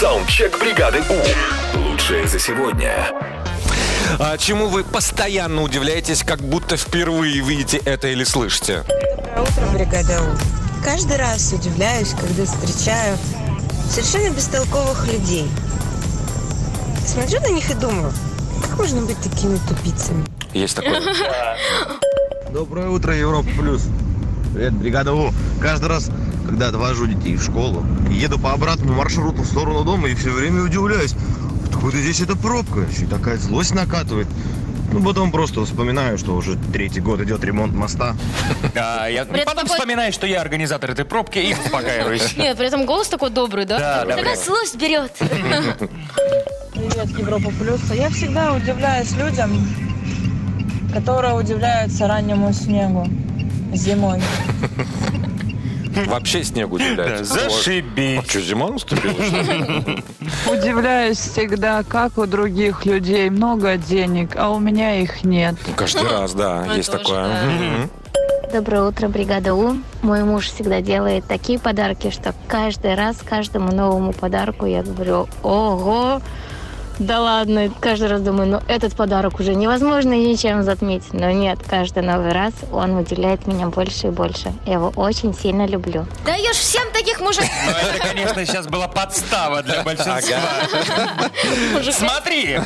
Саундчек бригады У. Лучшее за сегодня. А чему вы постоянно удивляетесь, как будто впервые видите это или слышите? Доброе утро, бригада У. Каждый раз удивляюсь, когда встречаю совершенно бестолковых людей. Смотрю на них и думаю, как можно быть такими тупицами? Есть такое. Доброе утро, Европа Плюс. Привет, бригада У. Каждый раз, когда отвожу детей в школу, еду по обратному маршруту в сторону дома и все время удивляюсь, откуда здесь эта пробка? Еще и такая злость накатывает. Ну, потом просто вспоминаю, что уже третий год идет ремонт моста. А, я При потом такой- вспоминаю, что я организатор этой пробки и успокаиваюсь. Нет, при этом голос такой добрый, да? Да, да, Такая злость берет. Привет, Европа Плюс. Я всегда удивляюсь людям, которые удивляются раннему снегу зимой. Вообще снегу удивляется. А Зашибись. что, зима наступила? Удивляюсь всегда, как у других людей много денег, а у меня их нет. Каждый раз, да, есть такое. Доброе утро, бригада У. Мой муж всегда делает такие подарки, что каждый раз каждому новому подарку я говорю, ого, да ладно, каждый раз думаю, ну этот подарок уже невозможно ничем затмить. Но нет, каждый новый раз он удивляет меня больше и больше. Я его очень сильно люблю. Даешь всем таких мужиков. Ну, это, конечно, сейчас была подстава для большинства. Смотри,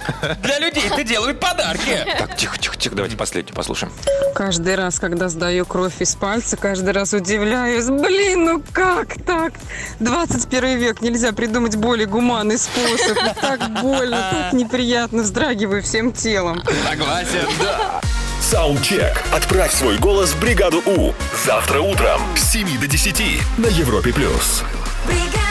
для людей ты делают подарки. Так, тихо, тихо, тихо, давайте последнюю послушаем. Каждый раз, когда сдаю кровь из пальца, каждый раз удивляюсь. Блин, ну как так? 21 век, нельзя придумать более гуманный способ. Так больно, так неприятно, вздрагиваю всем телом. Согласен, да. Саундчек. Отправь свой голос в бригаду У. Завтра утром с 7 до 10 на Европе+. плюс. бригада.